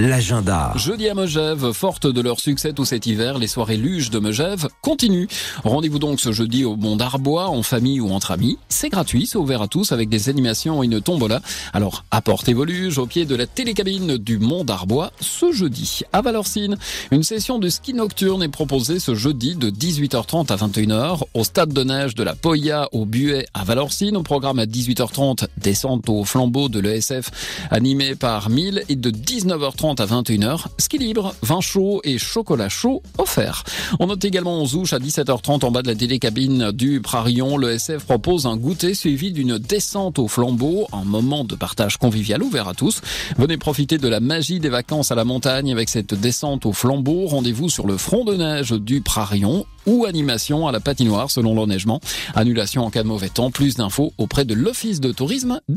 l'agenda. Jeudi à Megève, forte de leur succès tout cet hiver, les soirées luges de Megève continuent. Rendez-vous donc ce jeudi au Mont d'Arbois, en famille ou entre amis. C'est gratuit, c'est ouvert à tous avec des animations et une tombola. Alors apportez vos luges au pied de la télécabine du Mont d'Arbois ce jeudi. À Valorcine, une session de ski nocturne est proposée ce jeudi de 18h30 à 21h au stade de neige de la Poya au Buet à Valorcine. Au programme à 18h30, descente au flambeau de l'ESF animé par 1000 et de 19h30 à 21h, ski libre, vin chaud et chocolat chaud offert. On note également aux Ouches à 17h30 en bas de la télécabine du Prarion. L'ESF propose un goûter suivi d'une descente au flambeau, un moment de partage convivial ouvert à tous. Venez profiter de la magie des vacances à la montagne avec cette descente au flambeau. Rendez-vous sur le front de neige du Prarion ou animation à la patinoire selon l'enneigement. Annulation en cas de mauvais temps. Plus d'infos auprès de l'Office de tourisme des